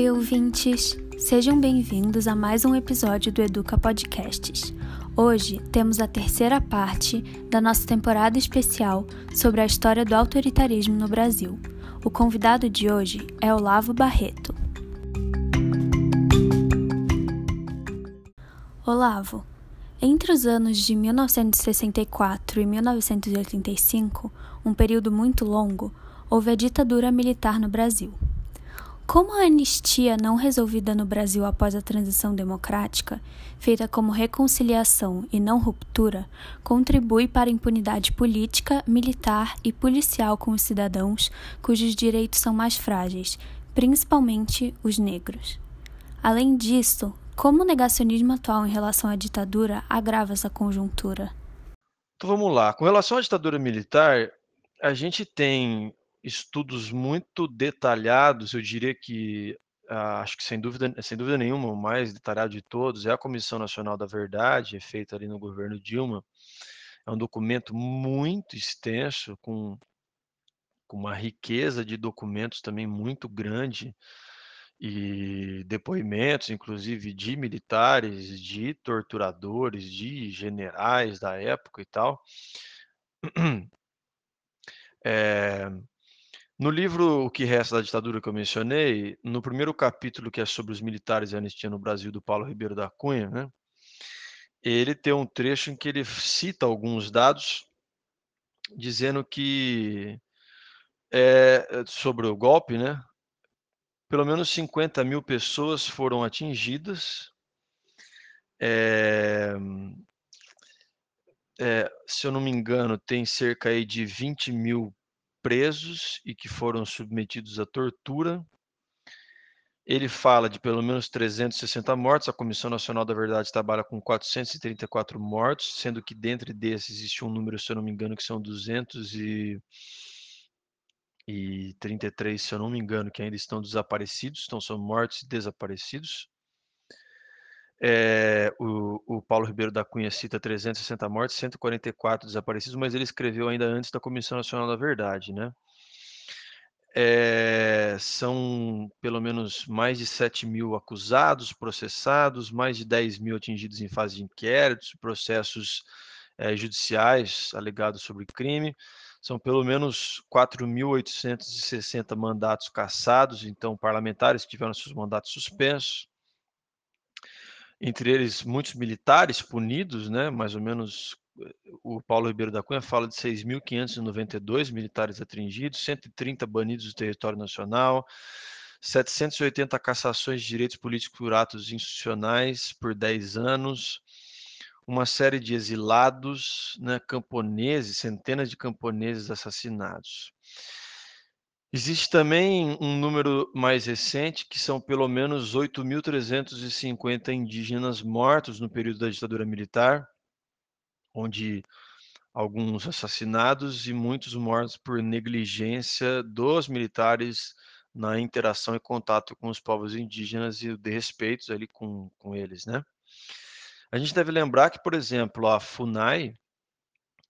Oi, ouvintes! Sejam bem-vindos a mais um episódio do Educa Podcasts. Hoje temos a terceira parte da nossa temporada especial sobre a história do autoritarismo no Brasil. O convidado de hoje é Olavo Barreto. Olavo, entre os anos de 1964 e 1985, um período muito longo, houve a ditadura militar no Brasil. Como a anistia não resolvida no Brasil após a transição democrática, feita como reconciliação e não ruptura, contribui para a impunidade política, militar e policial com os cidadãos cujos direitos são mais frágeis, principalmente os negros. Além disso, como o negacionismo atual em relação à ditadura agrava essa conjuntura? Então vamos lá. Com relação à ditadura militar, a gente tem estudos muito detalhados, eu diria que ah, acho que sem dúvida, sem dúvida nenhuma, o mais detalhado de todos é a Comissão Nacional da Verdade, feita ali no governo Dilma. É um documento muito extenso, com, com uma riqueza de documentos também muito grande e depoimentos, inclusive de militares, de torturadores, de generais da época e tal. É, no livro O que Resta da Ditadura que eu mencionei, no primeiro capítulo que é sobre os militares e a anistia no Brasil, do Paulo Ribeiro da Cunha, né, ele tem um trecho em que ele cita alguns dados dizendo que é, sobre o golpe, né, pelo menos 50 mil pessoas foram atingidas. É, é, se eu não me engano, tem cerca aí de 20 mil presos e que foram submetidos à tortura. Ele fala de pelo menos 360 mortos. A Comissão Nacional da Verdade trabalha com 434 mortos, sendo que dentre desses existe um número, se eu não me engano, que são 200 e e 33, se eu não me engano, que ainda estão desaparecidos, então são mortos e desaparecidos. É, o, o, Paulo Ribeiro da Cunha cita 360 mortes, 144 desaparecidos, mas ele escreveu ainda antes da Comissão Nacional da Verdade, né? É, são pelo menos mais de 7 mil acusados, processados, mais de 10 mil atingidos em fase de inquéritos, processos é, judiciais alegados sobre crime. São pelo menos 4.860 mandatos cassados, então parlamentares que tiveram seus mandatos suspensos. Entre eles, muitos militares punidos, né? mais ou menos o Paulo Ribeiro da Cunha fala de 6.592 militares atingidos, 130 banidos do território nacional, 780 cassações de direitos políticos por atos institucionais por 10 anos, uma série de exilados, né, camponeses, centenas de camponeses assassinados. Existe também um número mais recente, que são pelo menos 8.350 indígenas mortos no período da ditadura militar, onde alguns assassinados e muitos mortos por negligência dos militares na interação e contato com os povos indígenas e o desrespeito ali com, com eles, né? A gente deve lembrar que, por exemplo, a FUNAI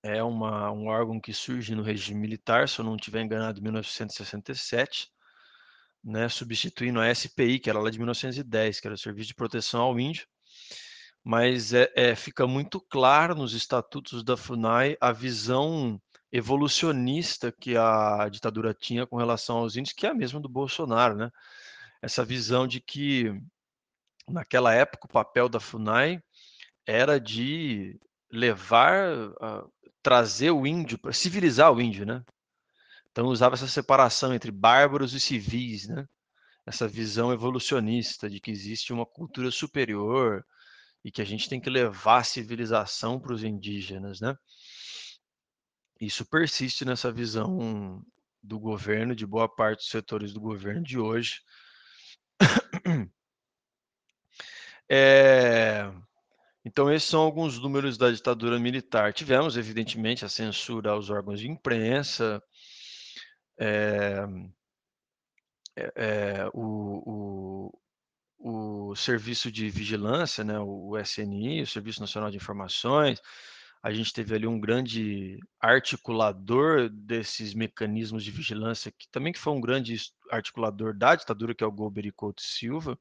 é uma, um órgão que surge no regime militar, se eu não estiver enganado, em 1967, né, substituindo a SPI, que era lá de 1910, que era o Serviço de Proteção ao Índio. Mas é, é, fica muito claro nos estatutos da FUNAI a visão evolucionista que a ditadura tinha com relação aos índios, que é a mesma do Bolsonaro, né? Essa visão de que naquela época o papel da FUNAI era de levar, trazer o índio, para civilizar o índio, né? Então usava essa separação entre bárbaros e civis, né? Essa visão evolucionista de que existe uma cultura superior e que a gente tem que levar a civilização para os indígenas, né? Isso persiste nessa visão do governo, de boa parte dos setores do governo de hoje. É, então, esses são alguns números da ditadura militar. Tivemos, evidentemente, a censura aos órgãos de imprensa, é, é, o, o, o, serviço de vigilância, né, o SNI, o Serviço Nacional de Informações. A gente teve ali um grande articulador desses mecanismos de vigilância, que também que foi um grande articulador da ditadura, que é o Golbery Couto Silva,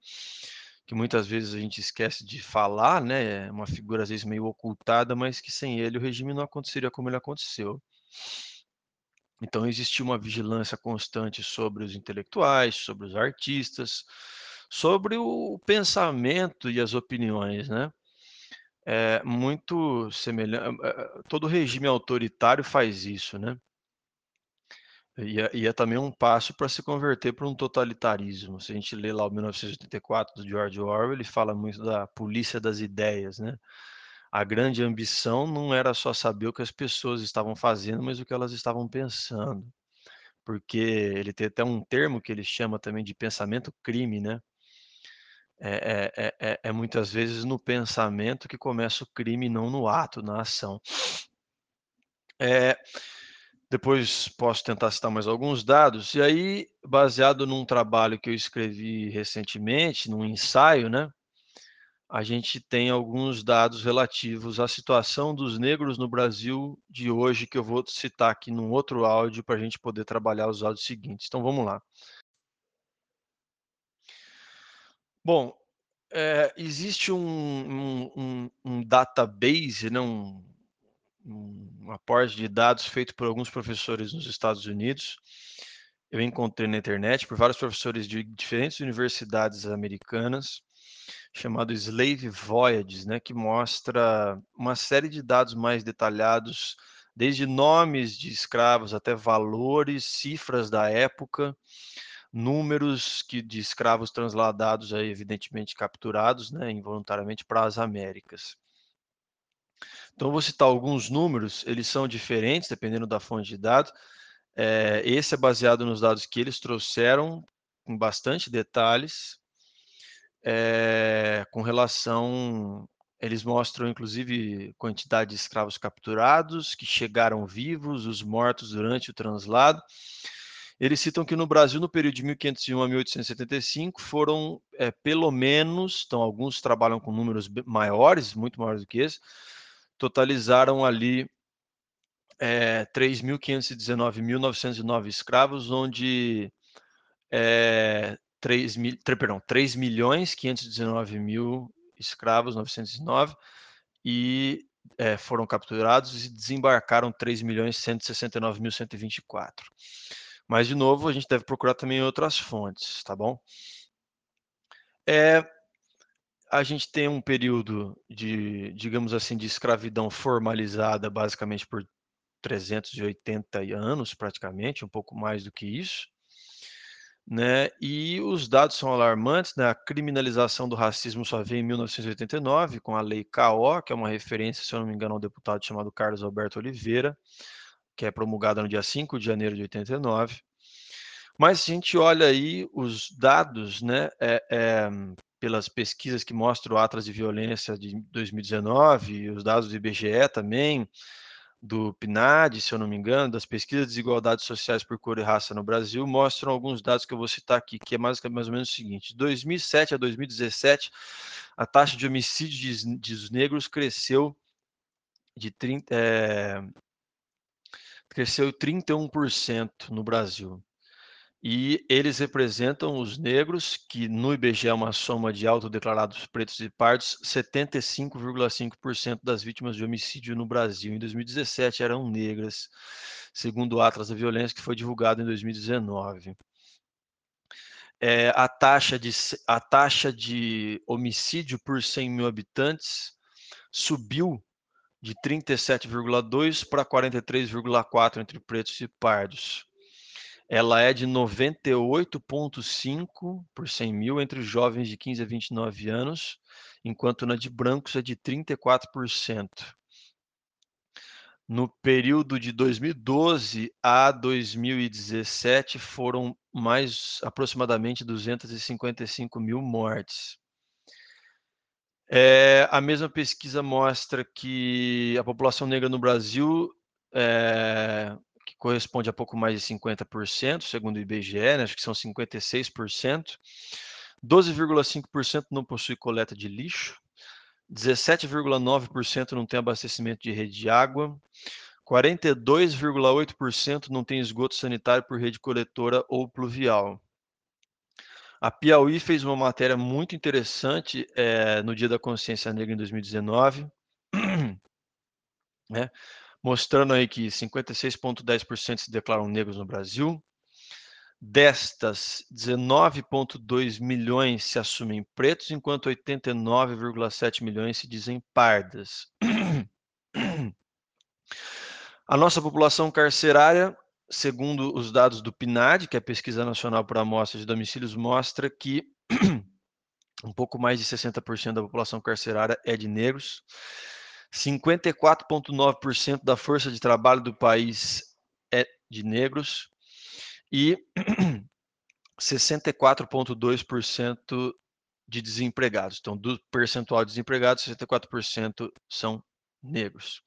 que muitas vezes a gente esquece de falar, né? Uma figura às vezes meio ocultada, mas que sem ele o regime não aconteceria como ele aconteceu. Então existia uma vigilância constante sobre os intelectuais, sobre os artistas, sobre o pensamento e as opiniões, né? É muito semelhante. Eh, eh, todo regime autoritário faz isso, né? E é, e é também um passo para se converter para um totalitarismo. Se a gente lê lá o 1984 do George Orwell, ele fala muito da polícia das ideias, né? A grande ambição não era só saber o que as pessoas estavam fazendo, mas o que elas estavam pensando. Porque ele tem até um termo que ele chama também de pensamento crime, né? É, é, é, é, é muitas vezes no pensamento que começa o crime, não no ato, na ação. Depois posso tentar citar mais alguns dados. E aí, baseado num trabalho que eu escrevi recentemente, num ensaio, né? A gente tem alguns dados relativos à situação dos negros no Brasil de hoje, que eu vou citar aqui num outro áudio para a gente poder trabalhar os áudios seguintes. Então vamos lá. Bom, é, existe um, um, um, um database, né, um, um aporte de dados feito por alguns professores nos Estados Unidos. Eu encontrei na internet por vários professores de diferentes universidades americanas, chamado Slave Voyages, né, que mostra uma série de dados mais detalhados, desde nomes de escravos até valores, cifras da época, números que, de escravos transladados, aí, evidentemente capturados né, involuntariamente para as Américas. Então, vou citar alguns números, eles são diferentes dependendo da fonte de dados. É, esse é baseado nos dados que eles trouxeram, com bastante detalhes, é, com relação. Eles mostram, inclusive, quantidade de escravos capturados, que chegaram vivos, os mortos durante o translado. Eles citam que no Brasil, no período de 1501 a 1875, foram é, pelo menos, então alguns trabalham com números maiores, muito maiores do que esse, totalizaram ali é, 3.519.909 escravos, onde é, 3, mil, 3, perdão, 3 milhões 519 mil escravos, 909, e é, foram capturados e desembarcaram 3 milhões 169 mil 124. Mas, de novo, a gente deve procurar também outras fontes, tá bom? É, a gente tem um período de, digamos assim, de escravidão formalizada basicamente por 380 anos, praticamente, um pouco mais do que isso. Né? E os dados são alarmantes, né? A criminalização do racismo só veio em 1989, com a Lei KO, que é uma referência, se eu não me engano, ao deputado chamado Carlos Alberto Oliveira, que é promulgada no dia 5 de janeiro de 89. Mas se a gente olha aí os dados, né, é, é, pelas pesquisas que mostram o Atlas de Violência de 2019, os dados do IBGE também, do PNAD, se eu não me engano, das pesquisas de desigualdades sociais por cor e raça no Brasil, mostram alguns dados que eu vou citar aqui, que é mais, mais ou menos o seguinte: de 2007 a 2017, a taxa de homicídio de, de negros cresceu de 30, é, cresceu 31% no Brasil e eles representam os negros, que no IBGE é uma soma de autodeclarados pretos e pardos, 75,5% das vítimas de homicídio no Brasil em 2017 eram negras, segundo o Atlas da Violência, que foi divulgado em 2019. É, a, taxa de, a taxa de homicídio por 100 mil habitantes subiu de 37,2 para 43,4 entre pretos e pardos ela é de 98,5 por 100 mil entre os jovens de 15 a 29 anos, enquanto na de brancos é de 34%. No período de 2012 a 2017 foram mais aproximadamente 255 mil mortes. É, a mesma pesquisa mostra que a população negra no Brasil é, que corresponde a pouco mais de 50%, segundo o IBGE, né? acho que são 56%. 12,5% não possui coleta de lixo, 17,9% não tem abastecimento de rede de água, 42,8% não tem esgoto sanitário por rede coletora ou pluvial. A Piauí fez uma matéria muito interessante é, no Dia da Consciência Negra em 2019, né, mostrando aí que 56,10% se declaram negros no Brasil. Destas, 19,2 milhões se assumem pretos, enquanto 89,7 milhões se dizem pardas. A nossa população carcerária segundo os dados do PNAD, que é a Pesquisa Nacional por Amostra de Domicílios, mostra que um pouco mais de 60% da população carcerária é de negros. 54,9% da força de trabalho do país é de negros e 64,2% de desempregados. Então, do percentual de desempregados, 64% são negros.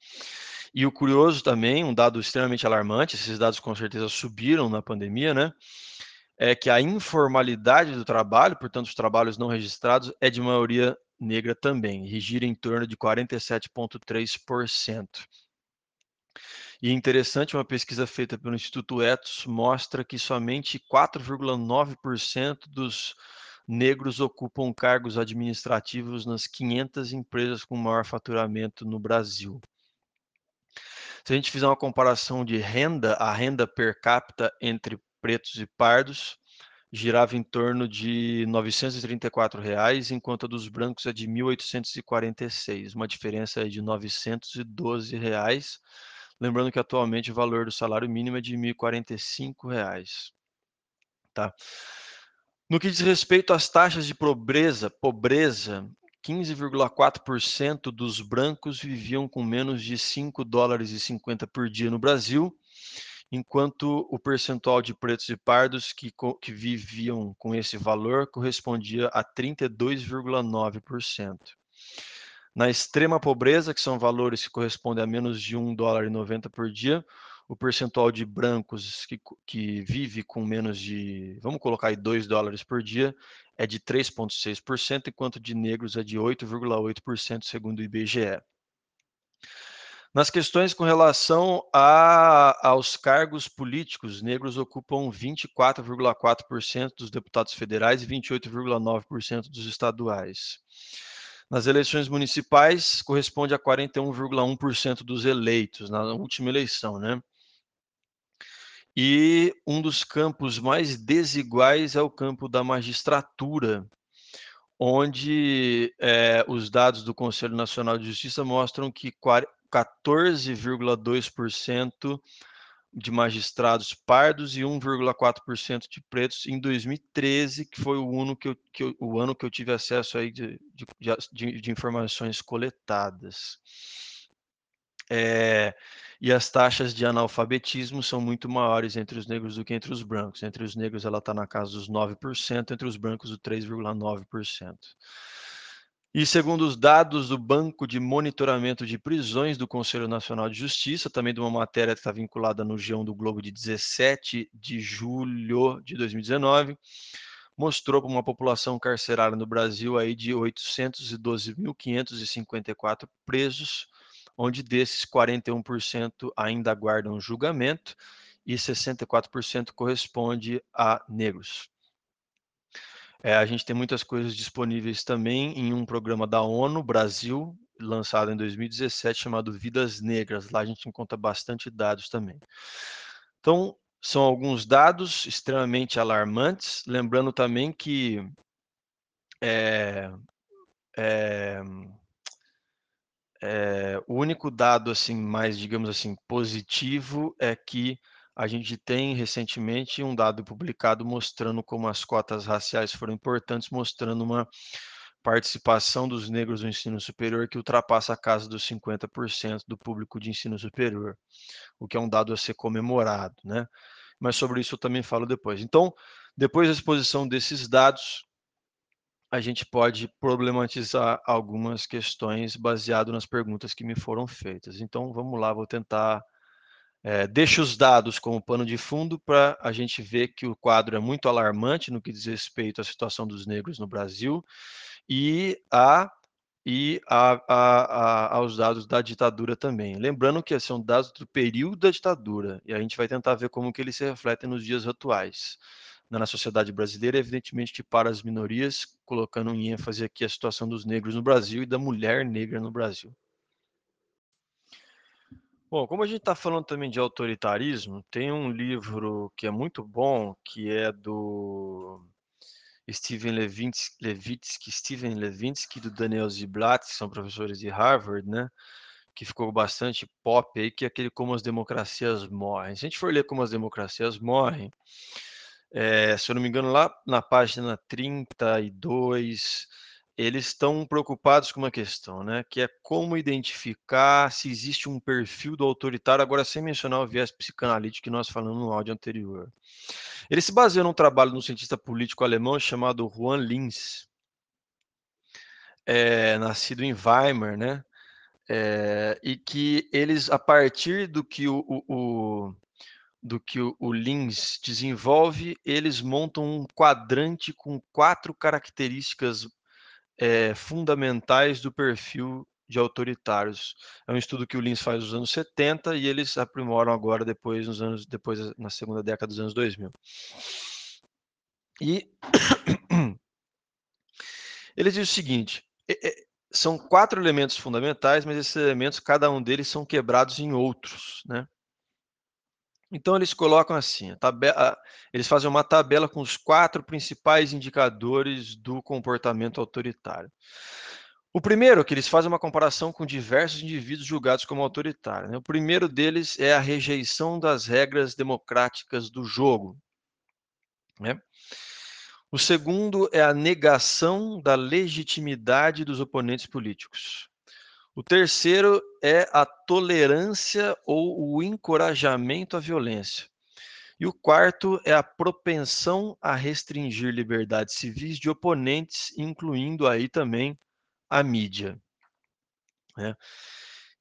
E o curioso também, um dado extremamente alarmante, esses dados com certeza subiram na pandemia, né? É que a informalidade do trabalho, portanto, os trabalhos não registrados, é de maioria negra também, e gira em torno de 47,3%. E interessante, uma pesquisa feita pelo Instituto Etos mostra que somente 4,9% dos negros ocupam cargos administrativos nas 500 empresas com maior faturamento no Brasil. Se a gente fizer uma comparação de renda, a renda per capita entre pretos e pardos girava em torno de 934 reais, enquanto a dos brancos é de R$ 1.846, uma diferença de 912 reais. Lembrando que atualmente o valor do salário mínimo é de 1.045 reais. Tá? No que diz respeito às taxas de pobreza, pobreza 15,4% dos brancos viviam com menos de 5 dólares e 50 por dia no Brasil, enquanto o percentual de pretos e pardos que, que viviam com esse valor correspondia a 32,9%. Na extrema pobreza, que são valores que correspondem a menos de 1 dólar e 90 por dia, o percentual de brancos que, que vive com menos de, vamos colocar aí 2 dólares por dia, é de 3,6%, enquanto de negros é de 8,8%, segundo o IBGE. Nas questões com relação a, aos cargos políticos, negros ocupam 24,4% dos deputados federais e 28,9% dos estaduais. Nas eleições municipais, corresponde a 41,1% dos eleitos na última eleição, né? E um dos campos mais desiguais é o campo da magistratura, onde é, os dados do Conselho Nacional de Justiça mostram que 14,2% de magistrados pardos e 1,4% de pretos em 2013, que foi o ano que eu, que eu, o ano que eu tive acesso aí de, de, de, de informações coletadas. É, e as taxas de analfabetismo são muito maiores entre os negros do que entre os brancos. Entre os negros ela está na casa dos 9%, entre os brancos o 3,9%. E segundo os dados do Banco de Monitoramento de Prisões do Conselho Nacional de Justiça, também de uma matéria que está vinculada no Geão do Globo de 17 de julho de 2019, mostrou uma população carcerária no Brasil aí de 812.554 presos, onde desses 41% ainda aguardam julgamento e 64% corresponde a negros. É, a gente tem muitas coisas disponíveis também em um programa da ONU Brasil, lançado em 2017, chamado Vidas Negras. Lá a gente encontra bastante dados também. Então, são alguns dados extremamente alarmantes. Lembrando também que é, é, é, o único dado assim mais, digamos assim, positivo é que a gente tem recentemente um dado publicado mostrando como as cotas raciais foram importantes, mostrando uma participação dos negros no ensino superior que ultrapassa a casa dos 50% do público de ensino superior, o que é um dado a ser comemorado, né? Mas sobre isso eu também falo depois. Então, depois da exposição desses dados, a gente pode problematizar algumas questões baseado nas perguntas que me foram feitas. Então, vamos lá, vou tentar. É, deixo os dados como pano de fundo para a gente ver que o quadro é muito alarmante no que diz respeito à situação dos negros no Brasil e, a, e a, a, aos dados da ditadura também. Lembrando que são dados do período da ditadura, e a gente vai tentar ver como que eles se refletem nos dias atuais. na sociedade brasileira, evidentemente que para as minorias, colocando em ênfase aqui a situação dos negros no Brasil e da mulher negra no Brasil. Bom, como a gente está falando também de autoritarismo, tem um livro que é muito bom, que é do Steven Levitsky, Levitsky Steven Levitsky do Daniel Ziblatt, que são professores de Harvard, né? Que ficou bastante pop aí, que é aquele Como as Democracias Morrem. Se a gente for ler Como as Democracias Morrem, é, se eu não me engano, lá na página 32, eles estão preocupados com uma questão, né, que é como identificar se existe um perfil do autoritário, agora sem mencionar o viés psicanalítico que nós falamos no áudio anterior. Ele se baseia num trabalho de um cientista político alemão chamado Juan Linz, é, nascido em Weimar, né, é, e que eles, a partir do que o, o, o do que o, o Lins desenvolve, eles montam um quadrante com quatro características é, fundamentais do perfil de autoritários. É um estudo que o Lins faz nos anos 70 e eles aprimoram agora depois nos anos depois na segunda década dos anos 2000. E ele diz o seguinte: são quatro elementos fundamentais, mas esses elementos, cada um deles, são quebrados em outros, né? Então eles colocam assim, tabela, eles fazem uma tabela com os quatro principais indicadores do comportamento autoritário. O primeiro, que eles fazem uma comparação com diversos indivíduos julgados como autoritários. Né? O primeiro deles é a rejeição das regras democráticas do jogo. Né? O segundo é a negação da legitimidade dos oponentes políticos. O terceiro é a tolerância ou o encorajamento à violência. E o quarto é a propensão a restringir liberdades civis de oponentes, incluindo aí também a mídia. Né?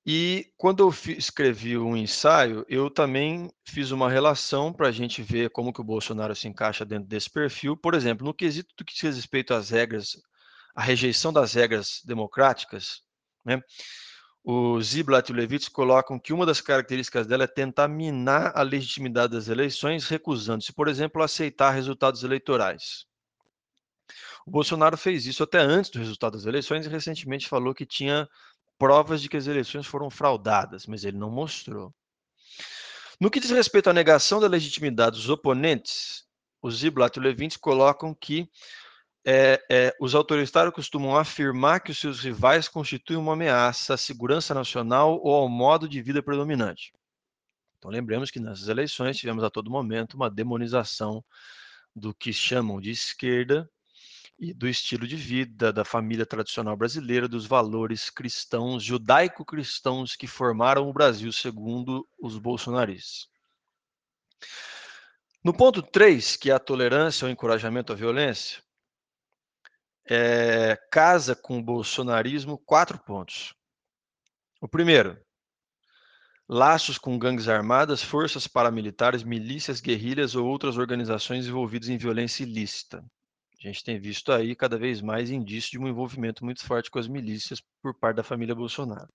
E quando eu escrevi um ensaio, eu também fiz uma relação para a gente ver como que o Bolsonaro se encaixa dentro desse perfil. Por exemplo, no quesito do que diz respeito às regras, a rejeição das regras democráticas, né? O Ziblatt e o Levitz colocam que uma das características dela é tentar minar a legitimidade das eleições, recusando-se, por exemplo, a aceitar resultados eleitorais. O Bolsonaro fez isso até antes do resultado das eleições e recentemente falou que tinha provas de que as eleições foram fraudadas, mas ele não mostrou. No que diz respeito à negação da legitimidade dos oponentes, o Ziblatt e o Levitz colocam que é, é, os autoritários costumam afirmar que os seus rivais constituem uma ameaça à segurança nacional ou ao modo de vida predominante. Então, lembremos que nessas eleições tivemos a todo momento uma demonização do que chamam de esquerda e do estilo de vida, da família tradicional brasileira, dos valores cristãos, judaico-cristãos que formaram o Brasil, segundo os bolsonaristas. No ponto 3, que é a tolerância ou encorajamento à violência, é, casa com o bolsonarismo quatro pontos. O primeiro, laços com gangues armadas, forças paramilitares, milícias, guerrilhas ou outras organizações envolvidas em violência ilícita. A gente tem visto aí cada vez mais indícios de um envolvimento muito forte com as milícias por parte da família Bolsonaro.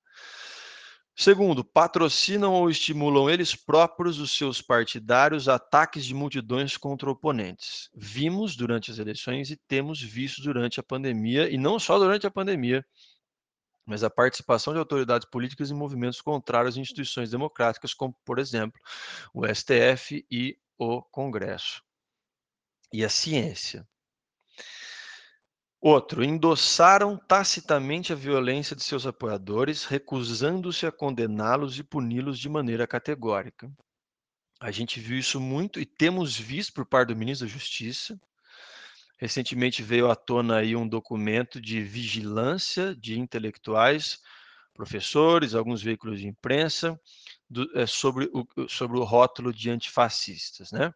Segundo, patrocinam ou estimulam eles próprios, os seus partidários, ataques de multidões contra oponentes. Vimos durante as eleições e temos visto durante a pandemia, e não só durante a pandemia, mas a participação de autoridades políticas em movimentos contrários a instituições democráticas, como, por exemplo, o STF e o Congresso. E a ciência. Outro, endossaram tacitamente a violência de seus apoiadores, recusando-se a condená-los e puni-los de maneira categórica. A gente viu isso muito e temos visto por parte do ministro da Justiça. Recentemente veio à tona aí um documento de vigilância de intelectuais, professores, alguns veículos de imprensa, do, é, sobre, o, sobre o rótulo de antifascistas, né?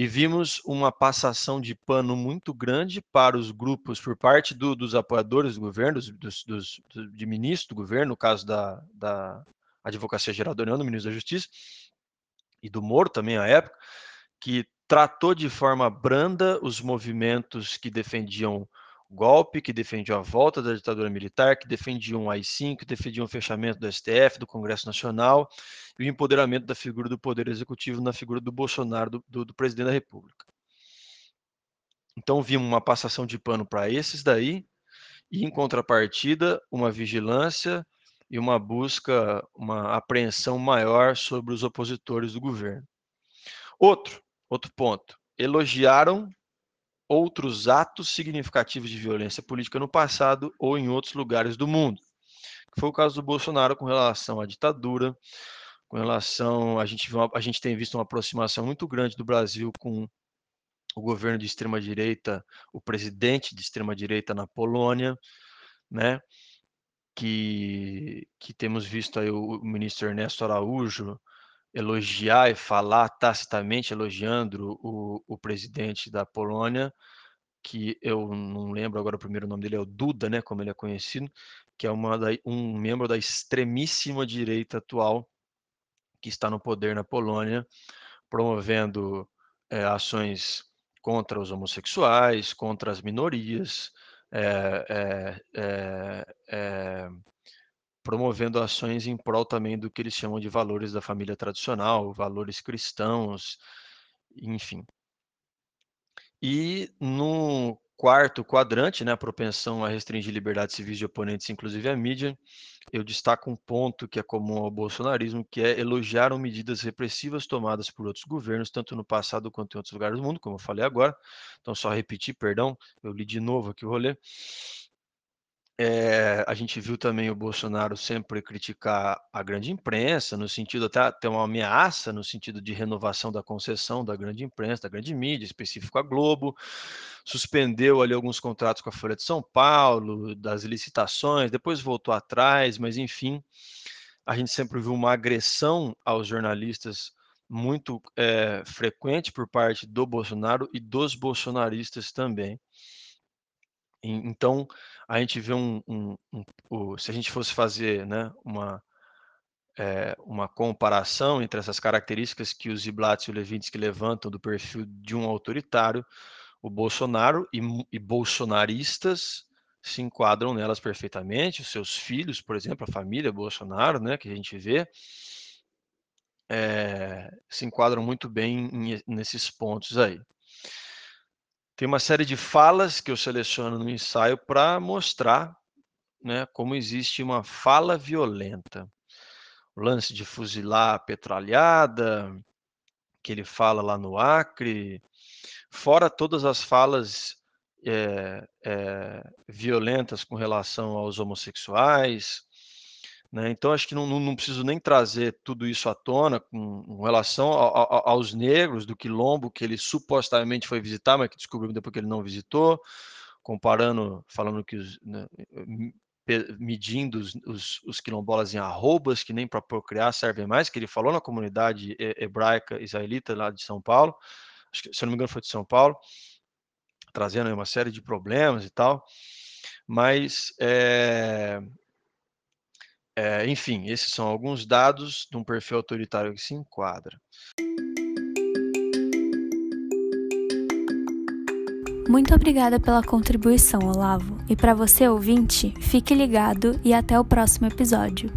E vimos uma passação de pano muito grande para os grupos por parte do, dos apoiadores do governo, dos, dos, de ministro do governo, no caso da, da Advocacia Geral da União, do ministro da Justiça, e do Moro também à época, que tratou de forma branda os movimentos que defendiam golpe, que defendiam a volta da ditadura militar, que defendiam o AI-5, que defendiam o fechamento do STF, do Congresso Nacional e o empoderamento da figura do Poder Executivo na figura do Bolsonaro, do, do, do presidente da República. Então vimos uma passação de pano para esses daí, e em contrapartida, uma vigilância e uma busca, uma apreensão maior sobre os opositores do governo. Outro, outro ponto, elogiaram outros atos significativos de violência política no passado ou em outros lugares do mundo. Foi o caso do Bolsonaro com relação à ditadura, com relação a gente a gente tem visto uma aproximação muito grande do Brasil com o governo de extrema direita, o presidente de extrema direita na Polônia, né? Que, que temos visto aí o, o ministro Ernesto Araújo elogiar e falar tacitamente elogiando o, o presidente da Polônia, que eu não lembro agora o primeiro nome dele, é o Duda, né, como ele é conhecido, que é uma da, um membro da extremíssima direita atual que está no poder na Polônia, promovendo é, ações contra os homossexuais, contra as minorias, é, é, promovendo ações em prol também do que eles chamam de valores da família tradicional, valores cristãos, enfim. E no quarto quadrante, né, a propensão a restringir liberdades civis de oponentes, inclusive a mídia, eu destaco um ponto que é comum ao bolsonarismo, que é elogiar medidas repressivas tomadas por outros governos, tanto no passado quanto em outros lugares do mundo, como eu falei agora. Então, só repetir, perdão, eu li de novo aqui o rolê. É, a gente viu também o Bolsonaro sempre criticar a grande imprensa, no sentido até ter uma ameaça, no sentido de renovação da concessão da grande imprensa, da grande mídia, específico a Globo, suspendeu ali alguns contratos com a Folha de São Paulo, das licitações, depois voltou atrás, mas enfim, a gente sempre viu uma agressão aos jornalistas muito é, frequente por parte do Bolsonaro e dos bolsonaristas também. Então, a gente vê um, um, um, se a gente fosse fazer né, uma, é, uma comparação entre essas características que os Ziblatt e o Levinsky levantam do perfil de um autoritário, o Bolsonaro e, e bolsonaristas se enquadram nelas perfeitamente, os seus filhos, por exemplo, a família Bolsonaro, né, que a gente vê, é, se enquadram muito bem em, nesses pontos aí. Tem uma série de falas que eu seleciono no ensaio para mostrar né, como existe uma fala violenta. O lance de fuzilar a petralhada, que ele fala lá no Acre, fora todas as falas é, é, violentas com relação aos homossexuais, né? Então, acho que não, não, preciso nem trazer tudo isso à tona com, com relação a, a, aos negros do quilombo que ele supostamente foi visitar, mas que descobriu depois que ele não visitou, comparando, falando que os, né, medindo os, os, os, quilombolas em arrobas, que nem para procriar servem mais, que ele falou na comunidade hebraica israelita lá de São Paulo, que, se eu não me engano foi de São Paulo, trazendo uma série de problemas e tal, mas é, é, enfim, esses são alguns dados de um perfil autoritário que se enquadra. Muito obrigada pela contribuição, Olavo. E para você ouvinte, fique ligado e até o próximo episódio.